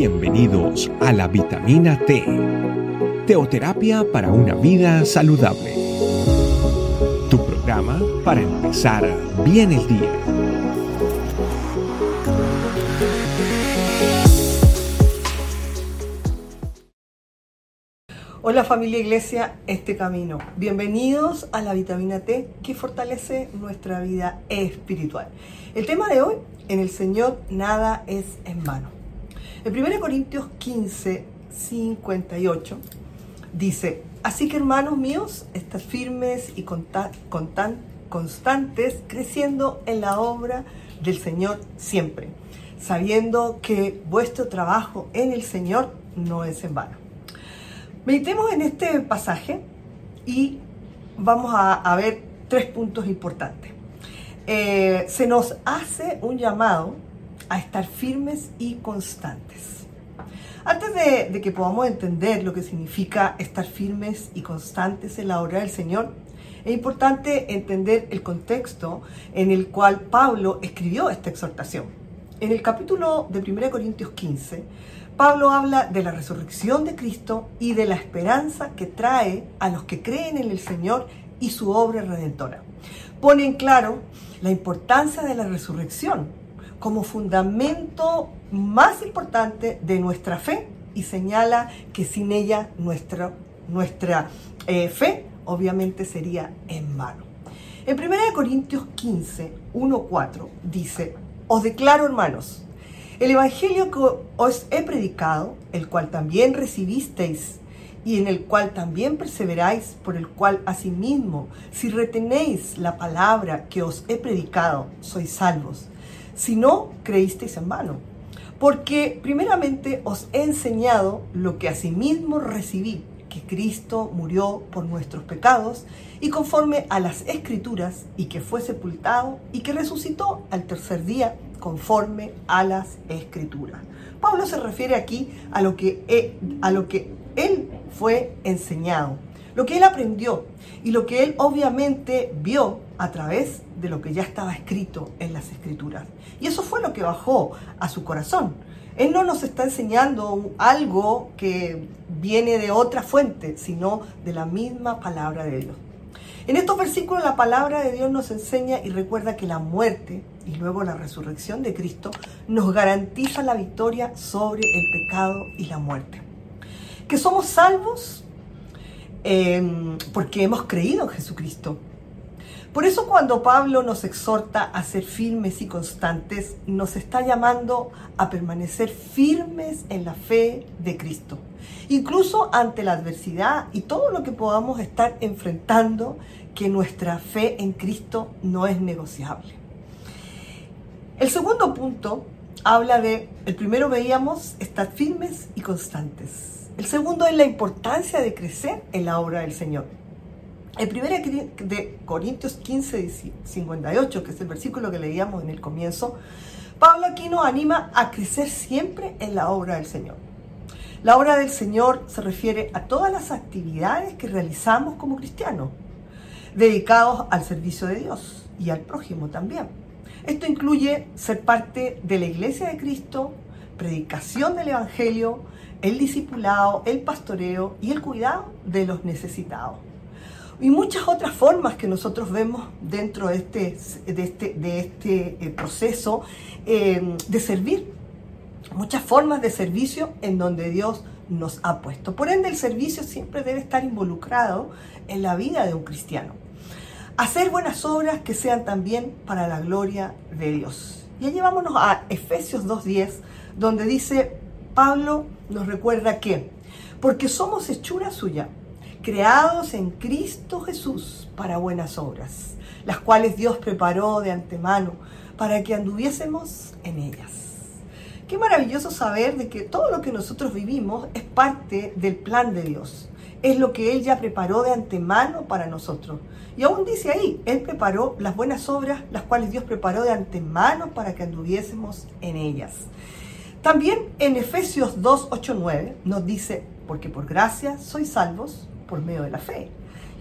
Bienvenidos a la vitamina T, teoterapia para una vida saludable. Tu programa para empezar bien el día. Hola familia Iglesia, este camino. Bienvenidos a la vitamina T que fortalece nuestra vida espiritual. El tema de hoy, en el Señor nada es en vano. En 1 Corintios 15, 58 dice, así que hermanos míos, estad firmes y constantes, creciendo en la obra del Señor siempre, sabiendo que vuestro trabajo en el Señor no es en vano. Meditemos en este pasaje y vamos a, ver tres puntos importantes. Eh, se nos hace un llamado a estar firmes y constantes. Antes de, que podamos entender lo que significa estar firmes y constantes en la obra del Señor, es importante entender el contexto en el cual Pablo escribió esta exhortación. En el capítulo de 1 Corintios 15, Pablo habla de la resurrección de Cristo y de la esperanza que trae a los que creen en el Señor y su obra redentora. Pone en claro la importancia de la resurrección como fundamento más importante de nuestra fe y señala que sin ella nuestra, nuestra eh, fe obviamente sería en vano. En 1 Corintios 15, 1, 4 dice, os declaro hermanos, el Evangelio que os he predicado, el cual también recibisteis y en el cual también perseveráis, por el cual asimismo, si retenéis la palabra que os he predicado, sois salvos si no creísteis en vano. Porque primeramente os he enseñado lo que asimismo recibí, que Cristo murió por nuestros pecados y conforme a las escrituras, y que fue sepultado y que resucitó al tercer día conforme a las escrituras. Pablo se refiere aquí a lo que, a lo que él fue enseñado, lo que él aprendió y lo que él obviamente vio a través de lo que ya estaba escrito en las escrituras. Y eso fue lo que bajó a su corazón. Él no nos está enseñando algo que viene de otra fuente, sino de la misma palabra de Dios. En estos versículos la palabra de Dios nos enseña y recuerda que la muerte y luego la resurrección de Cristo nos garantiza la victoria sobre el pecado y la muerte. Que somos salvos eh, porque hemos creído en Jesucristo por eso cuando Pablo nos exhorta a ser firmes y constantes, nos está llamando a permanecer firmes en la fe de Cristo. Incluso ante la adversidad y todo lo que podamos estar enfrentando, que nuestra fe en Cristo no es negociable. El segundo punto habla de, el primero veíamos, estar firmes y constantes. El segundo es la importancia de crecer en la obra del Señor. El primero de Corintios 15, 58, que es el versículo que leíamos en el comienzo, Pablo aquí nos anima a crecer siempre en la obra del Señor. La obra del Señor se refiere a todas las actividades que realizamos como cristianos, dedicados al servicio de Dios y al prójimo también. Esto incluye ser parte de la iglesia de Cristo, predicación del Evangelio, el discipulado, el pastoreo y el cuidado de los necesitados y muchas otras formas que nosotros vemos dentro de este, de este, de este eh, proceso eh, de servir. Muchas formas de servicio en donde Dios nos ha puesto. Por ende, el servicio siempre debe estar involucrado en la vida de un cristiano. Hacer buenas obras que sean también para la gloria de Dios. Y allí vámonos a Efesios 2.10, donde dice, Pablo nos recuerda que, porque somos hechura suya, creados en Cristo Jesús para buenas obras, las cuales Dios preparó de antemano para que anduviésemos en ellas. Qué maravilloso saber de que todo lo que nosotros vivimos es parte del plan de Dios. Es lo que Él ya preparó de antemano para nosotros. Y aún dice ahí, Él preparó las buenas obras, las cuales Dios preparó de antemano para que anduviésemos en ellas. También en Efesios 2, 8, 9 nos dice, porque por gracia sois salvos por medio de la fe.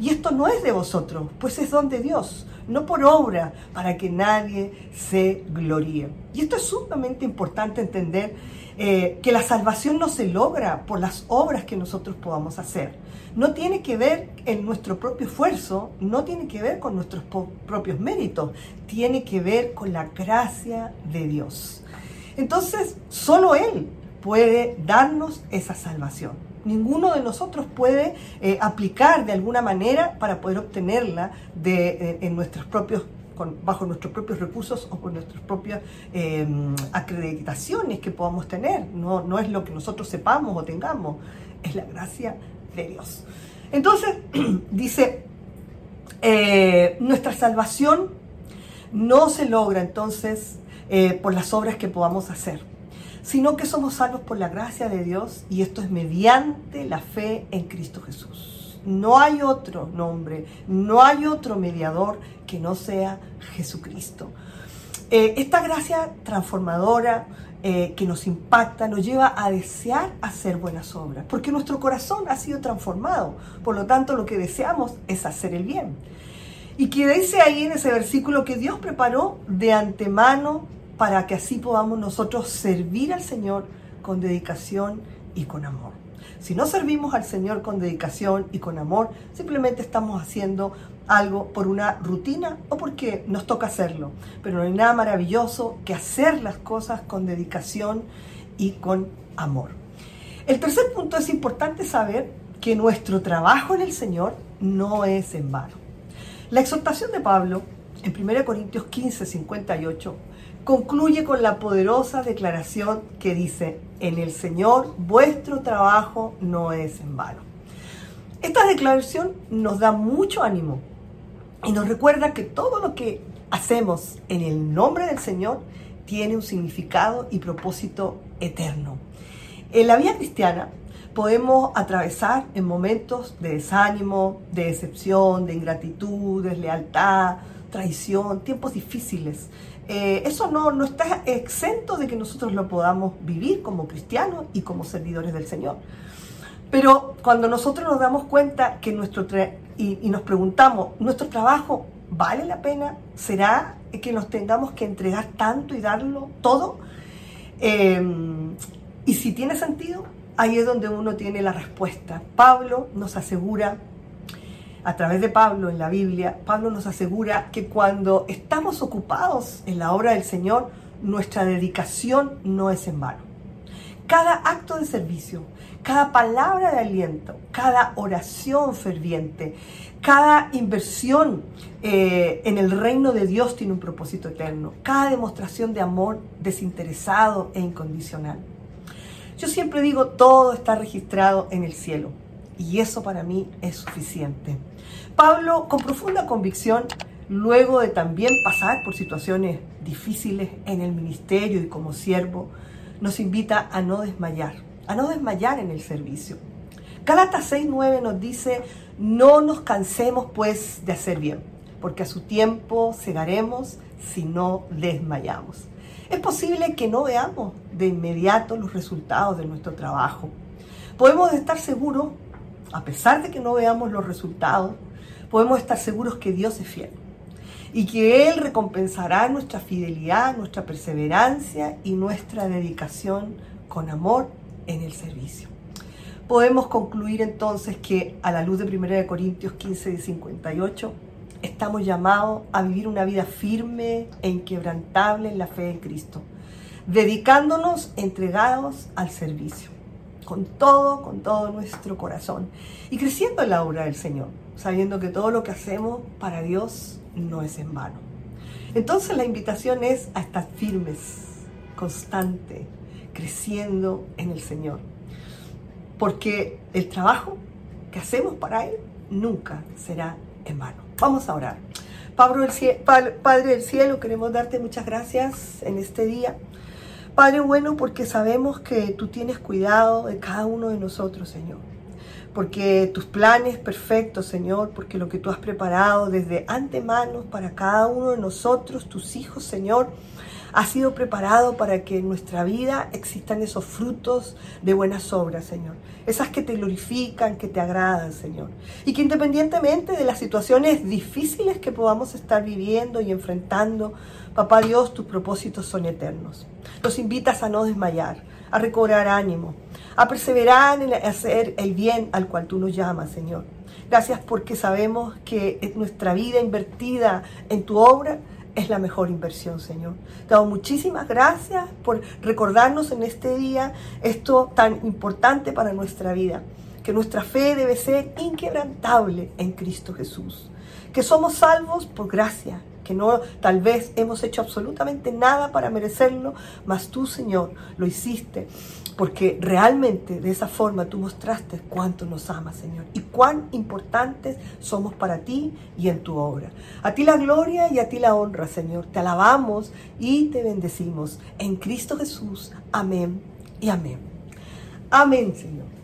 Y esto no es de vosotros, pues es don de Dios, no por obra, para que nadie se gloríe. Y esto es sumamente importante entender eh, que la salvación no se logra por las obras que nosotros podamos hacer. No tiene que ver en nuestro propio esfuerzo, no tiene que ver con nuestros propios méritos, tiene que ver con la gracia de Dios. Entonces, solo Él puede darnos esa salvación ninguno de nosotros puede eh, aplicar de alguna manera para poder obtenerla eh, en nuestros propios bajo nuestros propios recursos o con nuestras propias em, acreditaciones que podamos tener. No, no es lo que nosotros sepamos o tengamos, es la gracia de Dios. Entonces, dice, eh, nuestra salvación no se logra entonces por las obras que podamos hacer sino que somos salvos por la gracia de Dios y esto es mediante la fe en Cristo Jesús. No hay otro nombre, no hay otro mediador que no sea Jesucristo. Eh, esta gracia transformadora eh, que nos impacta nos lleva a desear hacer buenas obras, porque nuestro corazón ha sido transformado. Por lo tanto, lo que deseamos es hacer el bien. Y que dice ahí en ese versículo que Dios preparó de antemano para que así podamos nosotros servir al Señor con dedicación y con amor. Si no servimos al Señor con dedicación y con amor, simplemente estamos haciendo algo por una rutina o porque nos toca hacerlo. Pero no hay nada maravilloso que hacer las cosas con dedicación y con amor. El tercer punto es importante saber que nuestro trabajo en el Señor no es en vano. La exhortación de Pablo en 1 Corintios 15, 58 concluye con la poderosa declaración que dice, en el Señor vuestro trabajo no es en vano. Esta declaración nos da mucho ánimo y nos recuerda que todo lo que hacemos en el nombre del Señor tiene un significado y propósito eterno. En la vida cristiana podemos atravesar en momentos de desánimo, de decepción, de ingratitud, deslealtad, traición, tiempos difíciles, eh, eso no, no está exento de que nosotros lo podamos vivir como cristianos y como servidores del Señor. Pero cuando nosotros nos damos cuenta que nuestro y, nos preguntamos, ¿nuestro trabajo vale la pena? ¿Será que nos tengamos que entregar tanto y darlo todo? Em, y si tiene sentido, ahí es donde uno tiene la respuesta. Pablo nos asegura a través de Pablo en la Biblia, Pablo nos asegura que cuando estamos ocupados en la obra del Señor, nuestra dedicación no es en vano. Cada acto de servicio, cada palabra de aliento, cada oración ferviente, cada inversión eh, en el reino de Dios tiene un propósito eterno. Cada demostración de amor desinteresado e incondicional. Yo siempre digo, todo está registrado en el cielo. Y eso para mí es suficiente. Pablo, con profunda convicción, luego de también pasar por situaciones difíciles en el ministerio y como siervo, nos invita a no desmayar, a no desmayar en el servicio. Galatas 6:9 nos dice, no nos cansemos pues de hacer bien, porque a su tiempo cegaremos si no desmayamos. Es posible que no veamos de inmediato los resultados de nuestro trabajo. Podemos estar seguros a pesar de que no veamos los resultados, podemos estar seguros que Dios es fiel y que Él recompensará nuestra fidelidad, nuestra perseverancia y nuestra dedicación con amor en el servicio. Podemos concluir entonces que a la luz de 1 Corintios 15 y 58 estamos llamados a vivir una vida firme e inquebrantable en la fe en Cristo, dedicándonos entregados al servicio con todo, con todo nuestro corazón y creciendo en la obra del Señor, sabiendo que todo lo que hacemos para Dios no es en vano. Entonces la invitación es a estar firmes, constante, creciendo en el Señor, porque el trabajo que hacemos para Él nunca será en vano. Vamos a orar. Padre del cielo, queremos darte muchas gracias en este día. Padre bueno, porque sabemos que tú tienes cuidado de cada uno de nosotros, Señor. Porque tus planes perfectos, Señor, porque lo que tú has preparado desde antemano para cada uno de nosotros, tus hijos, Señor, ha sido preparado para que en nuestra vida existan esos frutos de buenas obras, Señor. Esas que te glorifican, que te agradan, Señor. Y que independientemente de las situaciones difíciles que podamos estar viviendo y enfrentando, Papá Dios, tus propósitos son eternos. Nos invitas a no desmayar, a recobrar ánimo, a perseverar en hacer el bien al cual tú nos llamas, Señor. Gracias porque sabemos que nuestra vida invertida en tu obra es la mejor inversión, Señor. Te damos muchísimas gracias por recordarnos en este día esto tan importante para nuestra vida, que nuestra fe debe ser inquebrantable en Cristo Jesús, que somos salvos por gracia, que no tal vez hemos hecho absolutamente nada para merecerlo, mas tú, Señor, lo hiciste porque realmente de esa forma tú mostraste cuánto nos amas, Señor, y cuán importantes somos para ti y en tu obra. A ti la gloria y a ti la honra, Señor. Te alabamos y te bendecimos. En Cristo Jesús. Amén y amén. Amén, Señor.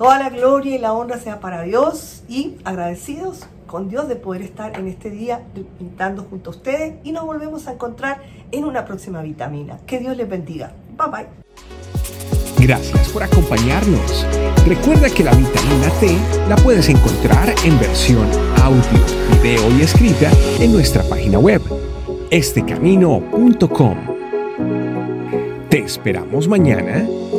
Toda la gloria y la honra sea para Dios y agradecidos con Dios de poder estar en este día pintando junto a ustedes y nos volvemos a encontrar en una próxima vitamina. Que Dios les bendiga. Bye bye. Gracias por acompañarnos. Recuerda que la vitamina T la puedes encontrar en versión audio, video y escrita en nuestra página web, estecamino.com. Te esperamos mañana